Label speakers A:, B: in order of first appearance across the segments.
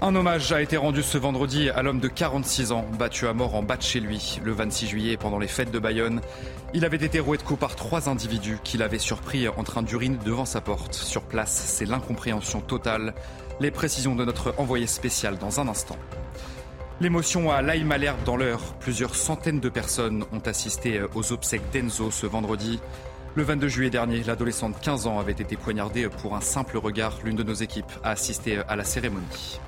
A: Un hommage a été rendu ce vendredi à l'homme de 46 ans, battu à mort en bas de chez lui le 26 juillet pendant les fêtes de Bayonne. Il avait été roué de coups par trois individus qui l'avaient surpris en train d'uriner devant sa porte. Sur place, c'est l'incompréhension totale. Les précisions de notre envoyé spécial dans un instant. L'émotion Laïm Malherbe dans l'heure. Plusieurs centaines de personnes ont assisté aux obsèques d'Enzo ce vendredi. Le 22 juillet dernier, l'adolescent de 15 ans avait été poignardé pour un simple regard. L'une de nos équipes a assisté à la cérémonie.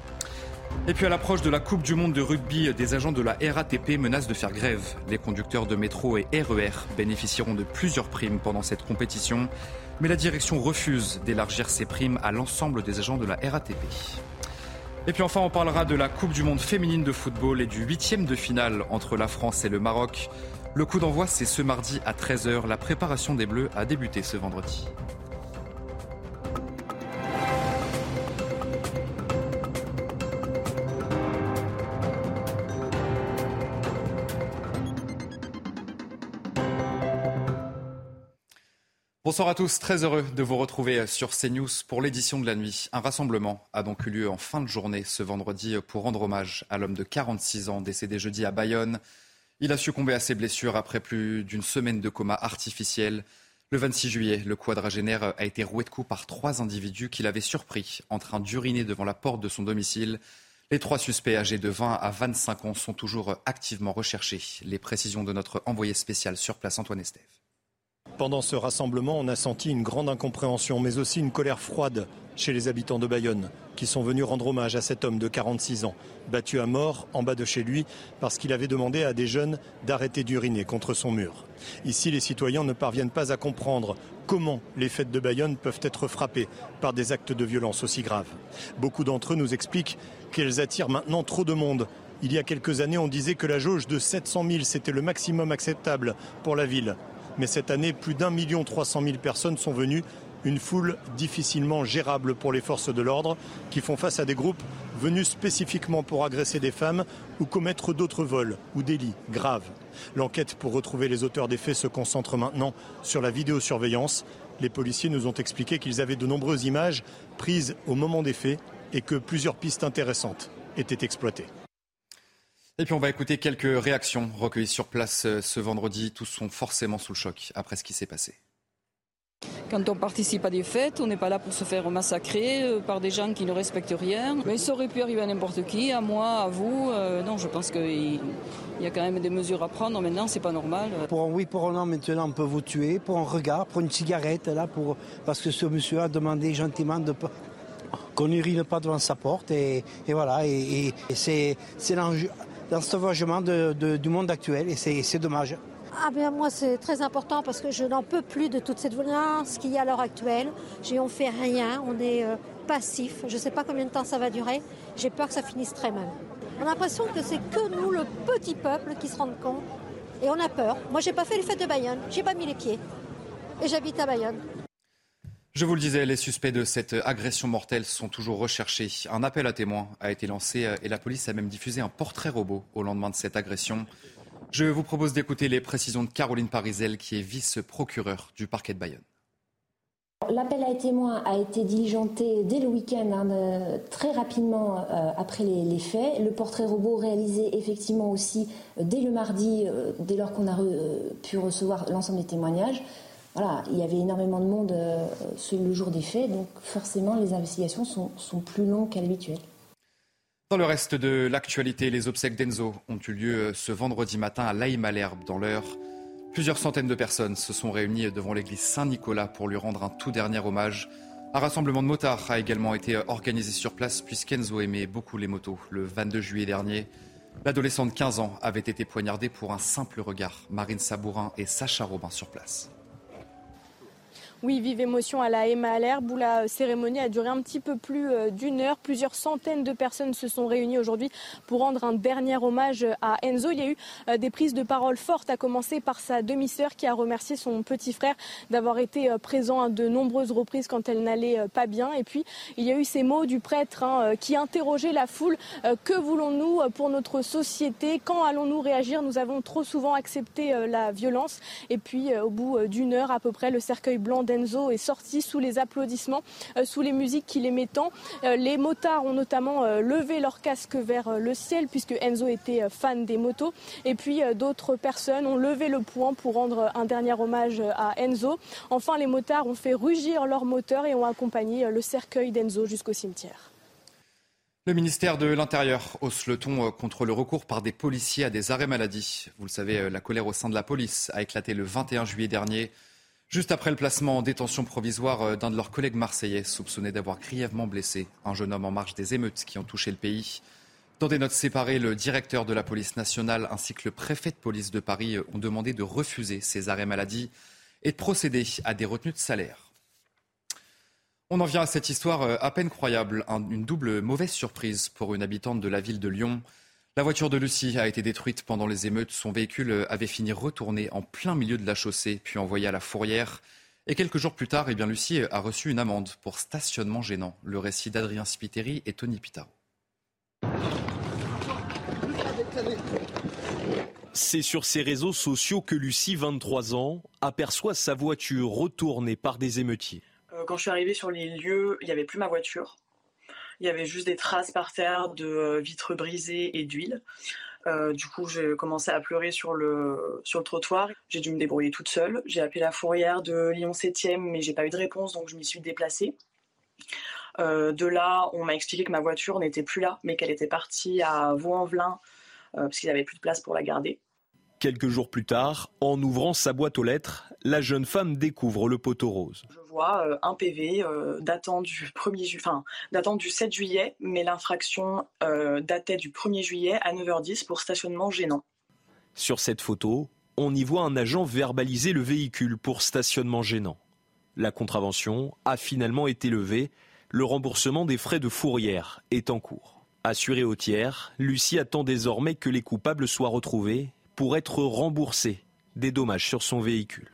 A: Et puis à l'approche de la Coupe du Monde de rugby, des agents de la RATP menacent de faire grève. Les conducteurs de métro et RER bénéficieront de plusieurs primes pendant cette compétition, mais la direction refuse d'élargir ces primes à l'ensemble des agents de la RATP. Et puis enfin, on parlera de la Coupe du Monde féminine de football et du huitième de finale entre la France et le Maroc. Le coup d'envoi, c'est ce mardi à 13h. La préparation des Bleus a débuté ce vendredi. Bonsoir à tous, très heureux de vous retrouver sur CNews pour l'édition de la nuit. Un rassemblement a donc eu lieu en fin de journée ce vendredi pour rendre hommage à l'homme de 46 ans décédé jeudi à Bayonne. Il a succombé à ses blessures après plus d'une semaine de coma artificiel. Le 26 juillet, le quadragénaire a été roué de coups par trois individus qu'il avait surpris en train d'uriner devant la porte de son domicile. Les trois suspects âgés de 20 à 25 ans sont toujours activement recherchés. Les précisions de notre envoyé spécial sur place, Antoine Estève.
B: Pendant ce rassemblement, on a senti une grande incompréhension, mais aussi une colère froide chez les habitants de Bayonne, qui sont venus rendre hommage à cet homme de 46 ans, battu à mort en bas de chez lui parce qu'il avait demandé à des jeunes d'arrêter d'uriner contre son mur. Ici, les citoyens ne parviennent pas à comprendre comment les fêtes de Bayonne peuvent être frappées par des actes de violence aussi graves. Beaucoup d'entre eux nous expliquent qu'elles attirent maintenant trop de monde il y a quelques années, on disait que la jauge de 700 000, c'était le maximum acceptable pour la ville. Mais cette année, plus d'un million trois cent mille personnes sont venues, une foule difficilement gérable pour les forces de l'ordre qui font face à des groupes venus spécifiquement pour agresser des femmes ou commettre d'autres vols ou délits graves. L'enquête pour retrouver les auteurs des faits se concentre maintenant sur la vidéosurveillance. Les policiers nous ont expliqué qu'ils avaient de nombreuses images prises au moment des faits et que plusieurs pistes intéressantes étaient exploitées.
A: Et puis on va écouter quelques réactions recueillies sur place euh, ce vendredi. Tous sont forcément sous le choc après ce qui s'est passé.
C: Quand on participe à des fêtes, on n'est pas là pour se faire massacrer euh, par des gens qui ne respectent rien. Mais ça aurait pu arriver à n'importe qui, à moi, à vous. Euh, non, je pense qu'il y a quand même des mesures à prendre. Maintenant, c'est pas normal.
D: Pour un oui, pour un non, maintenant, on peut vous tuer. Pour un regard, pour une cigarette, là, pour... parce que ce monsieur a demandé gentiment de qu'on n'urine pas devant sa porte. Et, voilà, et, et c'est l'enjeu dans ce sauvagement du monde actuel et c'est dommage.
E: Ah bien moi c'est très important parce que je n'en peux plus de toute cette violence qu'il y a à l'heure actuelle. On fait rien, on est euh, passif. Je ne sais pas combien de temps ça va durer. J'ai peur que ça finisse très mal. On a l'impression que c'est que nous, le petit peuple, qui se rend compte. Et on a peur. Moi j'ai pas fait les fêtes de Bayonne, j'ai pas mis les pieds. Et j'habite à Bayonne.
A: Je vous le disais, les suspects de cette agression mortelle sont toujours recherchés. Un appel à témoins a été lancé euh, et la police a même diffusé un portrait robot au lendemain de cette agression. Je vous propose d'écouter les précisions de Caroline Parisel, qui est vice-procureure du parquet de Bayonne.
F: L'appel à témoins a été diligenté dès le week-end, hein, très rapidement euh, après les, faits. Le portrait robot réalisé effectivement aussi euh, dès le mardi, dès lors qu'on a pu recevoir l'ensemble des témoignages voilà, il y avait énormément de monde euh, le jour des faits, donc forcément les investigations sont, plus longues qu'à l'habituel.
A: Dans le reste de l'actualité, les obsèques d'Enzo ont eu lieu euh, ce vendredi matin à Laï-Malherbe, dans l'heure. Plusieurs centaines de personnes se sont réunies devant l'église Saint-Nicolas pour lui rendre un tout dernier hommage. Un rassemblement de motards a également été organisé sur place puisqu'Enzo aimait beaucoup les motos. Le 22 juillet dernier, l'adolescent de 15 ans avait été poignardé pour un simple regard. Marine Sabourin et Sacha Robin sur place.
G: Oui, vive émotion à la Emma où la cérémonie a duré un petit peu plus euh, d'une heure. Plusieurs centaines de personnes se sont réunies aujourd'hui pour rendre un dernier hommage à Enzo. Il y a eu euh, des prises de parole fortes, à commencer par sa demi-sœur qui a remercié son petit frère d'avoir été euh, présent à de nombreuses reprises quand elle n'allait pas bien. Et puis, il y a eu ces mots du prêtre hein, qui interrogeait la foule. Que voulons-nous pour notre société? Quand allons-nous réagir? Nous avons trop souvent accepté la violence. Et puis, au bout d'une heure à peu près, le cercueil blanc d'Enzo est sorti sous les applaudissements, sous les musiques qu'il aimait tant. Les motards ont notamment levé leur casque vers le ciel puisque Enzo était fan des motos. Et puis d'autres personnes ont levé le poing pour rendre un dernier hommage à Enzo. Enfin, les motards ont fait rugir leurs moteurs et ont accompagné le cercueil d'Enzo jusqu'au cimetière.
A: Le ministère de l'Intérieur hausse le ton euh, contre le recours par des policiers à des arrêts maladie. Vous le savez, euh, la colère au sein de la police a éclaté le 21 juillet dernier, juste après le placement en détention provisoire euh, d'un de leurs collègues marseillais, soupçonné d'avoir grièvement blessé un jeune homme en marge des émeutes qui ont touché le pays. Dans des notes séparées, le directeur de la police nationale ainsi que le préfet de police de Paris ont demandé de refuser ces arrêts maladie et de procéder à des retenues de salaire. On en vient à cette histoire euh, à peine croyable, une double mauvaise surprise pour une habitante de la ville de Lyon. La voiture de Lucie a été détruite pendant les émeutes. Son véhicule avait fini retourné en plein milieu de la chaussée, puis envoyé à la fourrière. Et quelques jours plus tard, eh bien, Lucie a reçu une amende pour stationnement gênant. Le récit d'Adrien Spiteri et Tony Pitaro.
H: C'est sur ses réseaux sociaux que Lucie, 23 ans, aperçoit sa voiture retournée par des émeutiers.
I: Euh, quand je suis arrivée sur les lieux, il n'y avait plus ma voiture. Il y avait juste des traces par terre de euh, vitres brisées et d'huile. Euh, du coup, j'ai commencé à pleurer sur le, trottoir. J'ai dû me débrouiller toute seule. J'ai appelé la fourrière de Lyon 7e, mais j'ai pas eu de réponse, donc je m'y suis déplacée. de là, on m'a expliqué que ma voiture n'était plus là, mais qu'elle était partie à Vaux-en-Velin, parce qu'il n'y avait plus de place pour la garder.
H: Quelques jours plus tard, en ouvrant sa boîte aux lettres, la jeune femme découvre le poteau rose.
I: Je vois euh, un PV euh, datant, du 1er enfin, datant du 7 juillet, mais l'infraction euh, datait du 1er juillet à 9h10 pour stationnement gênant.
H: Sur cette photo, on y voit un agent verbaliser le véhicule pour stationnement gênant. La contravention a finalement été levée. Le remboursement des frais de fourrière est en cours. Assurée au tiers, Lucie attend désormais que les coupables soient retrouvés pour être remboursé des dommages sur son véhicule.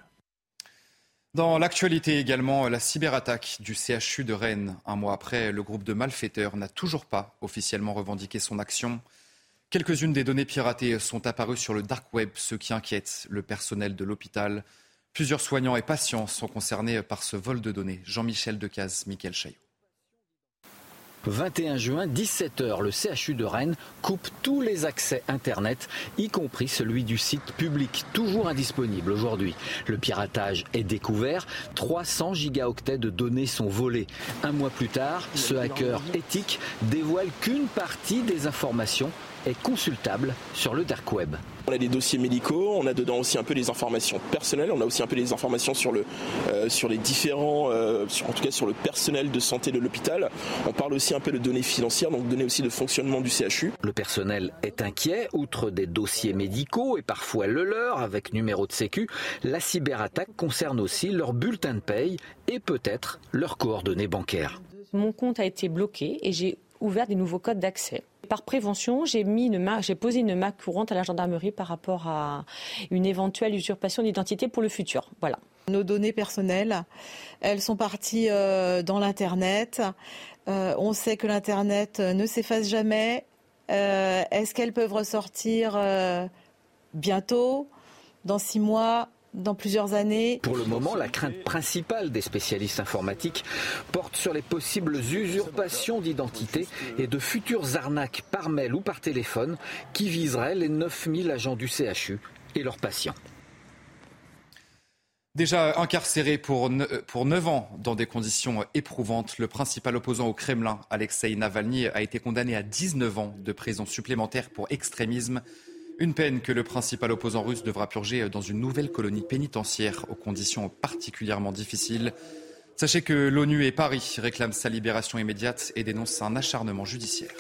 A: Dans l'actualité également, la cyberattaque du CHU de Rennes. Un mois après, le groupe de malfaiteurs n'a toujours pas officiellement revendiqué son action. Quelques-unes des données piratées sont apparues sur le dark web, ce qui inquiète le personnel de l'hôpital. Plusieurs soignants et patients sont concernés par ce vol de données. Jean-Michel Decaze, Mickaël Chaillot.
J: 21 juin, 17h, le CHU de Rennes coupe tous les accès Internet, y compris celui du site public, toujours indisponible aujourd'hui. Le piratage est découvert, 300 gigaoctets de données sont volés. Un mois plus tard, ce hacker éthique dévoile qu'une partie des informations est consultable sur le dark web.
K: On a des dossiers médicaux, on a dedans aussi un peu des informations personnelles, on a aussi un peu des informations sur, le, euh, sur les différents, euh, en tout cas sur le personnel de santé de l'hôpital. On parle aussi un peu de données financières, donc données aussi de fonctionnement du CHU.
J: Le personnel est inquiet, outre des dossiers médicaux et parfois le leur avec numéro de sécu, la cyberattaque concerne aussi leur bulletin de paye et peut-être leurs coordonnées bancaires.
L: Mon compte a été bloqué et j'ai ouvert des nouveaux codes d'accès. Par prévention, j'ai posé une marque courante à la gendarmerie par rapport à une éventuelle usurpation d'identité pour le futur. Voilà.
M: Nos données personnelles, elles sont parties euh, dans l'internet. Euh, on sait que l'internet ne s'efface jamais. Euh, est-ce qu'elles peuvent ressortir bientôt, dans six mois? Dans plusieurs années.
J: Pour le moment, la crainte principale des spécialistes informatiques porte sur les possibles usurpations d'identité et de futures arnaques par mail ou par téléphone qui viseraient les 9000 agents du CHU et leurs patients.
A: Déjà incarcéré pour, pour 9 ans dans des conditions éprouvantes, le principal opposant au Kremlin, Alexei Navalny, a été condamné à 19 ans de prison supplémentaire pour extrémisme. Une peine que le principal opposant russe devra purger dans une nouvelle colonie pénitentiaire aux conditions particulièrement difficiles. Sachez que l'ONU et Paris réclament sa libération immédiate et dénoncent un acharnement judiciaire.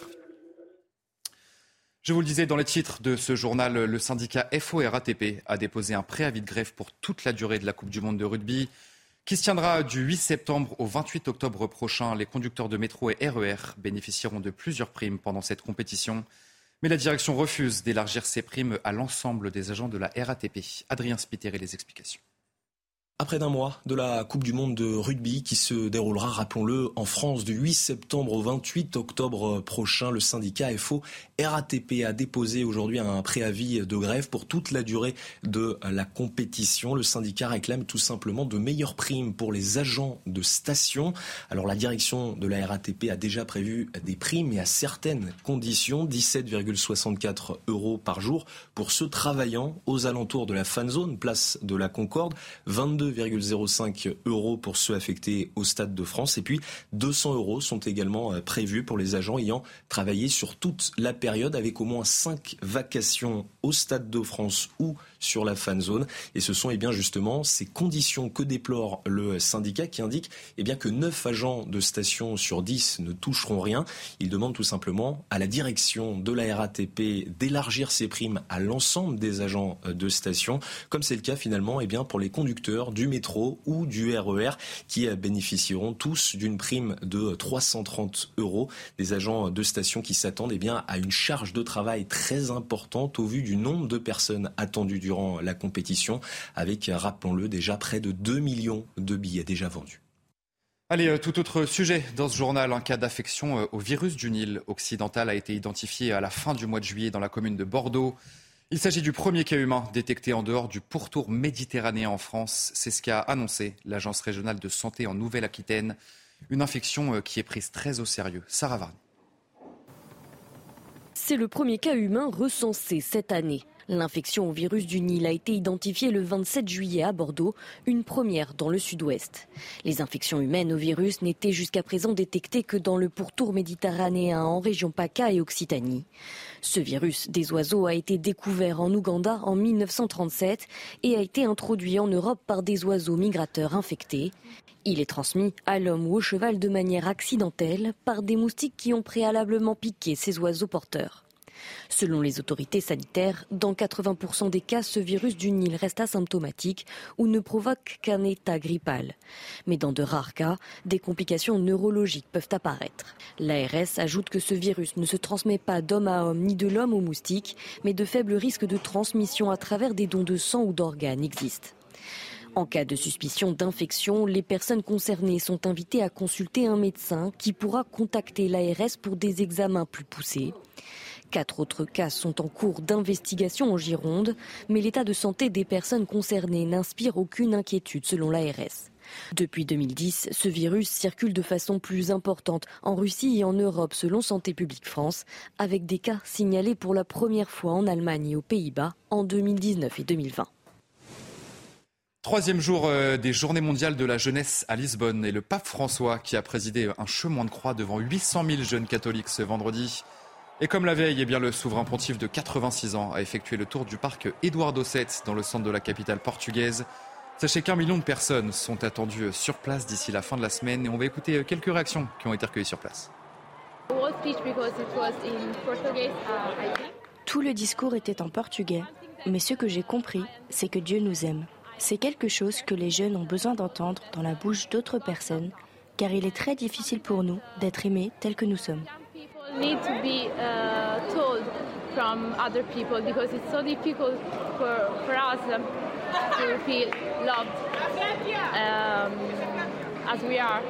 A: Je vous le disais dans les titres de ce journal, le syndicat FORATP a déposé un préavis de grève pour toute la durée de la Coupe du Monde de rugby qui se tiendra du 8 septembre au 28 octobre prochain. Les conducteurs de métro et RER e bénéficieront de plusieurs primes pendant cette compétition. Mais la direction refuse d'élargir ces primes à l'ensemble des agents de la RATP. Adrien Spiteri, les explications.
N: Après d'un mois de la Coupe du Monde de rugby qui se déroulera, rappelons-le, en France du 8 septembre au 28 octobre prochain, le syndicat FO RATP a déposé aujourd'hui un préavis de grève pour toute la durée de la compétition. Le syndicat réclame tout simplement de meilleures primes pour les agents de station. Alors la direction de la RATP a déjà prévu des primes et à certaines conditions, 17,64 euros par jour pour ceux travaillant aux alentours de la fan zone, place de la Concorde, 22 2,05 euros pour ceux affectés au Stade de France. Et puis 200 euros sont également euh, prévus pour les agents ayant travaillé sur toute la période avec au moins 5 vacations au Stade de France ou sur la fan zone. Et ce sont eh bien justement ces conditions que déplore le syndicat qui indique eh bien que 9 agents de station sur 10 ne toucheront rien. Il demande tout simplement à la direction de la RATP d'élargir ses primes à l'ensemble des agents euh, de station, comme c'est le cas finalement eh bien pour les conducteurs du métro ou du RER e qui bénéficieront tous d'une prime de 330 euros. Des agents de station qui s'attendent eh à une charge de travail très importante au vu du nombre de personnes attendues durant la compétition, avec, rappelons-le, déjà près de 2 millions de billets déjà vendus.
A: Allez, euh, tout autre sujet dans ce journal. Un cas d'affection euh, au virus du Nil occidental a été identifié à la fin du mois de juillet dans la commune de Bordeaux. Il s'agit du premier cas humain détecté en dehors du pourtour méditerranéen en France. C'est ce qu'a annoncé l'Agence régionale de santé en Nouvelle-Aquitaine. Une infection euh, qui est prise très au sérieux. Sarah Varney.
O: C'est le premier cas humain recensé cette année. L'infection au virus du Nil a été identifiée le 27 juillet à Bordeaux, une première dans le sud-ouest. Les infections humaines au virus n'étaient jusqu'à présent détectées que dans le pourtour méditerranéen en région PACA et Occitanie. Ce virus des oiseaux a été découvert en Ouganda en 1937 et a été introduit en Europe par des oiseaux migrateurs infectés. Il est transmis à l'homme ou au cheval de manière accidentelle par des moustiques qui ont préalablement piqué ces oiseaux porteurs. Selon les autorités sanitaires, dans 80% des cas, ce virus du Nil reste asymptomatique ou ne provoque qu'un état grippal. Mais dans de rares cas, des complications neurologiques peuvent apparaître. L'ARS ajoute que ce virus ne se transmet pas d'homme à homme ni de l'homme au moustique, mais de faibles risques de transmission à travers des dons de sang ou d'organes existent. En cas de suspicion d'infection, les personnes concernées sont invitées à consulter un médecin qui pourra contacter l'ARS pour des examens plus poussés. Quatre autres cas sont en cours d'investigation en Gironde, mais l'état de santé des personnes concernées n'inspire aucune inquiétude selon l'ARS. Depuis 2010, ce virus circule de façon plus importante en Russie et en Europe selon Santé publique France, avec des cas signalés pour la première fois en Allemagne et aux Pays-Bas en 2019 et 2020.
A: Troisième jour euh, des Journées mondiales de la jeunesse à Lisbonne et le pape François qui a présidé un chemin de croix devant 800 000 jeunes catholiques ce vendredi. Et comme la veille, eh bien, le souverain pontife de 86 ans a effectué le tour du parc Eduardo VII dans le centre de la capitale portugaise. Sachez qu'un million de personnes sont attendues sur place d'ici la fin de la semaine et on va écouter quelques réactions qui ont été recueillies sur place.
P: Tout le discours était en portugais, mais ce que j'ai compris, c'est que Dieu nous aime. C'est quelque chose que les jeunes ont besoin d'entendre dans la bouche d'autres personnes, car il est très difficile pour nous d'être aimés tels que nous sommes. Need to be uh, told from other people because it's so difficult for, for us um, to feel loved um, as we are.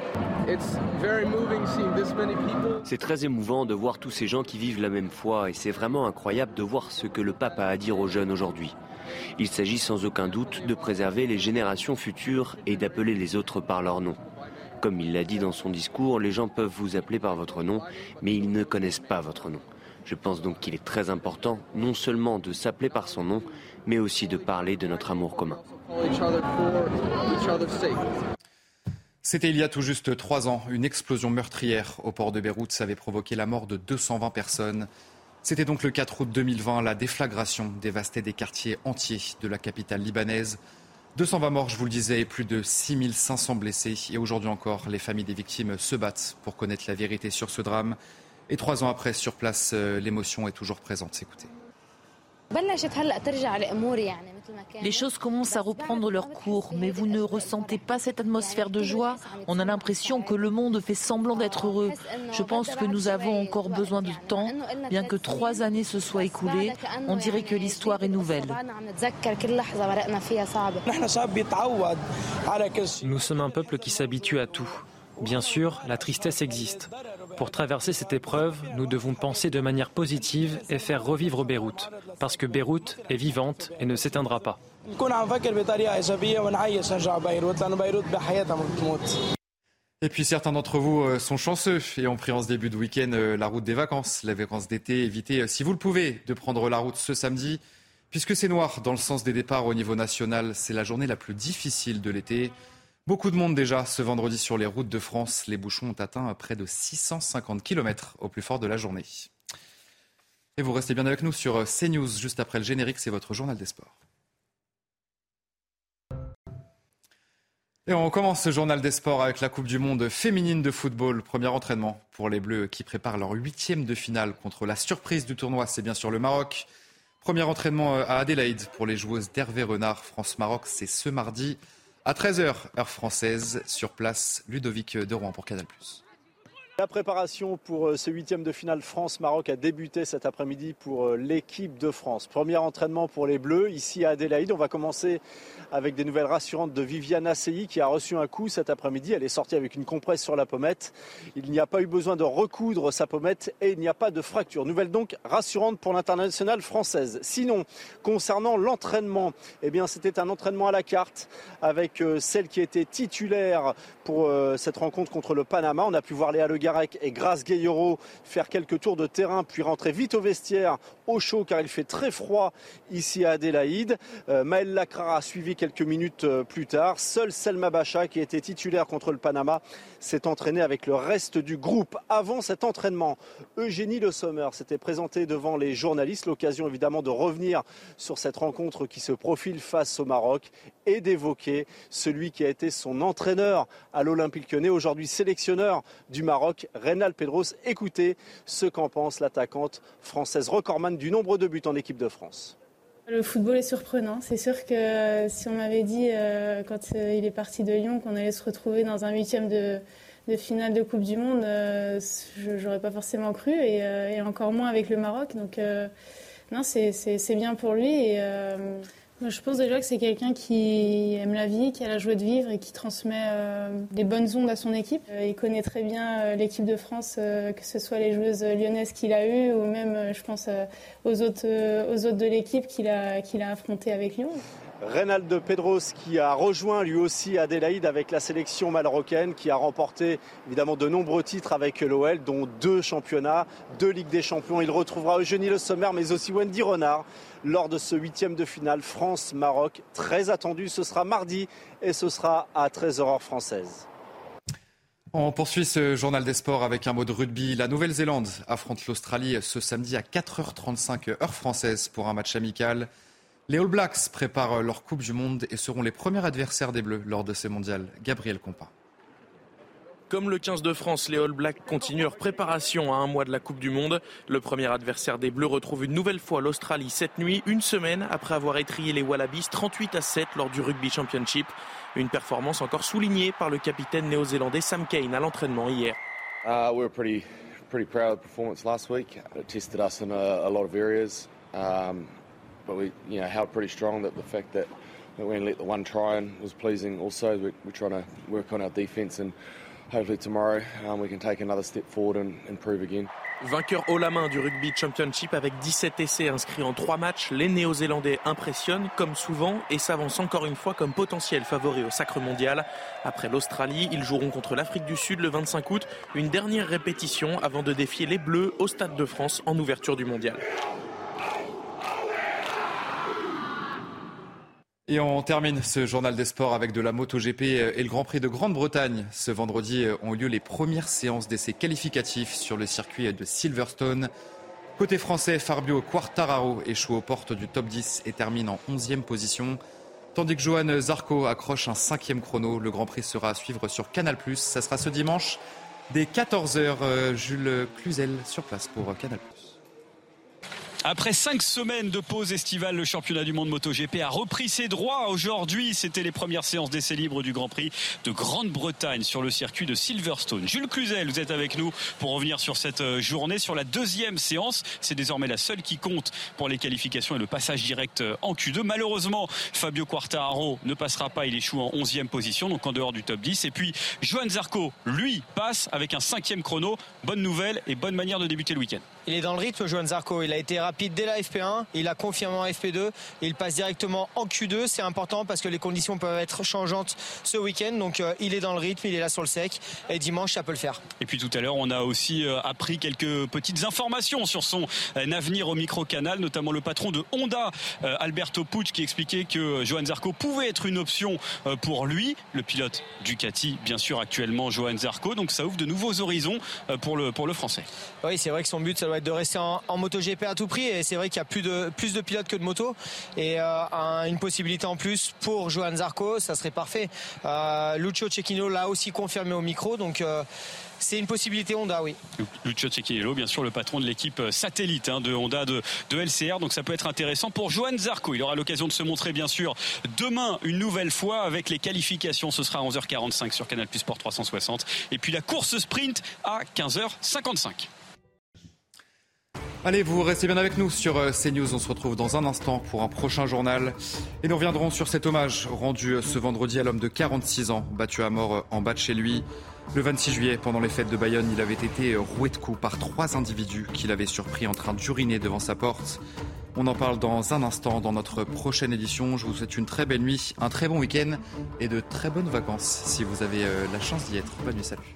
Q: C'est très émouvant de voir tous ces gens qui vivent la même foi et c'est vraiment incroyable de voir ce que le pape a à dire aux jeunes aujourd'hui. Il s'agit sans aucun doute de préserver les générations futures et d'appeler les autres par leur nom. Comme il l'a dit dans son discours, les gens peuvent vous appeler par votre nom, mais ils ne connaissent pas votre nom. Je pense donc qu'il est très important non seulement de s'appeler par son nom, mais aussi de parler de notre amour commun.
A: C'était il y a tout juste trois ans. Une explosion meurtrière au port de Beyrouth avait provoqué la mort de 220 personnes. C'était donc le 4 août 2020. La déflagration dévastait des quartiers entiers de la capitale libanaise. 220 morts, je vous le disais, plus de 6500 blessés. Et aujourd'hui encore, les familles des victimes se battent pour connaître la vérité sur ce drame. Et trois ans après, sur place, euh, l'émotion est toujours présente. Écoutez.
R: Les choses commencent à reprendre leur cours, mais vous ne ressentez pas cette atmosphère de joie On a l'impression que le monde fait semblant d'être heureux. Je pense que nous avons encore besoin de temps, bien que trois années se soient écoulées. On dirait que l'histoire est nouvelle.
S: Nous sommes un peuple qui s'habitue à tout. Bien sûr, la tristesse existe. Pour traverser cette épreuve, nous devons penser de manière positive et faire revivre Beyrouth, parce que Beyrouth est vivante et ne s'éteindra pas.
A: Et puis certains d'entre vous euh, sont chanceux et ont pris en ce début de week-end euh, la route des vacances, les vacances d'été. Évitez, euh, si vous le pouvez, de prendre la route ce samedi, puisque c'est noir dans le sens des départs au niveau national. C'est la journée la plus difficile de l'été. Beaucoup de monde déjà ce vendredi sur les routes de France. Les bouchons ont atteint près de 650 km au plus fort de la journée. Et vous restez bien avec nous sur CNews juste après le générique, c'est votre journal des sports. Et on commence ce journal des sports avec la Coupe du Monde féminine de football. Premier entraînement pour les Bleus qui préparent leur huitième de finale contre la surprise du tournoi, c'est bien sûr le Maroc. Premier entraînement à Adélaïde pour les joueuses d'Hervé Renard. France-Maroc, c'est ce mardi à 13h, heure française, sur place, Ludovic de Rouen pour Canal+.
T: La préparation pour euh, ce huitième de finale France-Maroc a débuté cet après-midi pour euh, l'équipe de France. Premier entraînement pour les Bleus ici à Adélaïde. On va commencer avec des nouvelles rassurantes de Viviane Assey qui a reçu un coup cet après-midi. Elle est sortie avec une compresse sur la pommette. Il n'y a pas eu besoin de recoudre sa pommette et il n'y a pas de fracture. Nouvelle donc rassurante pour l'internationale française. Sinon, concernant l'entraînement, eh bien c'était un entraînement à la carte avec euh, celle qui était titulaire pour cette rencontre contre le Panama. On a pu voir Léa Le et Grace Gayoro faire quelques tours de terrain puis rentrer vite au vestiaire au chaud car il fait très froid ici à Adélaïde. Euh, Maël Lacra a suivi quelques minutes euh, plus tard. Seul Selma Bacha qui était titulaire contre le Panama s'est entraîné avec le reste du groupe. Avant cet entraînement, Eugénie Le Sommer s'était présentée devant les journalistes. L'occasion évidemment de revenir sur cette rencontre qui se profile face au Maroc et d'évoquer celui qui a été son entraîneur à l'Olympique lyonnais, aujourd'hui sélectionneur du Maroc, Reynal Pedros. Écoutez ce qu'en pense l'attaquante française recordman du nombre de buts en équipe de France.
U: Le football est surprenant. C'est sûr que euh, si on m'avait dit euh, quand euh, il est parti de Lyon qu'on allait se retrouver dans un huitième de, finale de Coupe du Monde, je n'aurais pas forcément cru et, encore moins avec le Maroc. Donc non, c'est bien pour lui je pense déjà que c'est quelqu'un qui aime la vie, qui a la joie de vivre et qui transmet euh, des bonnes ondes à son équipe. Euh, il connaît très bien euh, l'équipe de France, que ce soit les joueuses lyonnaises qu'il a eues ou même, je pense, aux, autres, de l'équipe qu'il a, qu'il a affronté avec Lyon.
T: Reynaldo Pedros qui a rejoint lui aussi Adélaïde avec la sélection marocaine qui a remporté évidemment de nombreux titres avec l'OL dont deux championnats, deux Ligues des Champions. Il retrouvera Eugénie Le Sommer mais aussi Wendy Renard lors de ce huitième de finale France-Maroc. Très attendu, ce sera mardi et ce sera à 13h française.
A: On poursuit ce journal des sports avec un mot de rugby. La Nouvelle-Zélande affronte l'Australie ce samedi à 4h35 heure française pour un match amical. Les All Blacks préparent leur Coupe du Monde et seront les premiers adversaires des Bleus lors de ces mondiales. Gabriel Compa.
V: Comme le 15 de France, les All Blacks continuent leur préparation à un mois de la Coupe du Monde. Le premier adversaire des Bleus retrouve une nouvelle fois l'Australie cette nuit, une semaine après avoir étrié les Wallabies 38 à 7 lors du Rugby Championship. Une performance encore soulignée par le capitaine néo-zélandais Sam Kane à l'entraînement hier.
W: Uh, we were pretty, pretty proud of the performance last week. It tested us in a, a lot of areas, um, but we, you know, held pretty strong. That the fact that, that we only let the one try and was pleasing. Also, we, we're trying to work on our defence and.
V: Vainqueur haut la main du Rugby Championship avec 17 essais inscrits en 3 matchs, les Néo-Zélandais impressionnent comme souvent et s'avancent encore une fois comme potentiel favori au sacre mondial. Après l'Australie, ils joueront contre l'Afrique du Sud le 25 août, une dernière répétition avant de défier les Bleus au Stade de France en ouverture du mondial.
A: Et on termine ce journal des sports avec de la MotoGP et le Grand Prix de Grande-Bretagne. Ce vendredi ont eu lieu les premières séances d'essais qualificatifs sur le circuit de Silverstone. Côté français, Fabio Quartararo échoue aux portes du top 10 et termine en 11e position. Tandis que Johan Zarco accroche un cinquième chrono. Le Grand Prix sera à suivre sur Canal+. Ça sera ce dimanche dès 14h. Euh, Jules Cluzel sur place pour Canal+.
X: Après cinq semaines de pause estivale, le championnat du monde MotoGP a repris ses droits. Aujourd'hui, c'était les premières séances d'essais libres du Grand Prix de Grande-Bretagne sur le circuit de Silverstone. Jules Cluzel, vous êtes avec nous pour revenir sur cette euh, journée, sur la deuxième séance. C'est désormais la seule qui compte pour les qualifications et le passage direct euh, en Q2. Malheureusement, Fabio Quartararo ne passera pas. Il échoue en 11e position, donc en dehors du top 10. Et puis, Johan Zarco, lui, passe avec un cinquième chrono. Bonne nouvelle et bonne manière de débuter le week-end.
Y: Il est dans le rythme, Johan Zarco. Il a été rapide dès la FP1. Il a confirmé en FP2. il passe directement en Q2. C'est important parce que les conditions peuvent être changeantes ce week-end. Donc euh, il est dans le rythme, il est là sur le sec. Et dimanche, ça peut le faire.
X: Et puis tout à l'heure, on a aussi euh, appris quelques petites informations sur son euh, avenir au micro-canal, notamment le patron de Honda, Alberto Pucci, qui expliquait que Johan Zarco pouvait être une option pour lui. Le pilote Ducati, bien sûr, actuellement, Johan Zarco. Donc ça ouvre de nouveaux horizons pour le, pour le français.
Y: Oui, c'est vrai que son but, ça doit de rester en, en MotoGP à tout prix. Et c'est vrai qu'il y a plus de, plus de pilotes que de motos. Et euh, une possibilité en plus pour Johan Zarco, ça serait parfait. Euh, Lucio Cecchino l'a aussi confirmé au micro. Donc euh, c'est une possibilité Honda, oui.
X: Lucio Cecchino, bien sûr, le patron de l'équipe satellite hein, de Honda de, de, LCR. Donc ça peut être intéressant pour Johan Zarco. Il aura l'occasion de se montrer, bien sûr, demain une nouvelle fois avec les qualifications. Ce sera à 11h45 sur Canal Plus Sport 360. Et puis la course sprint à 15h55. Allez, vous restez bien avec nous sur euh, CNews. On se retrouve dans un instant pour un prochain journal. Et nous reviendrons sur cet hommage rendu euh, ce vendredi à l'homme de 46 ans, battu à mort euh, en bas de chez lui. Le 26 juillet, pendant les fêtes de Bayonne, il avait été roué de coups par trois individus qu'il avait surpris en train d'uriner devant sa porte. On en parle dans un instant dans notre prochaine édition. Je vous souhaite une très belle nuit, un très bon week-end et de très bonnes vacances si vous avez la chance d'y être. Bonne nuit, salut.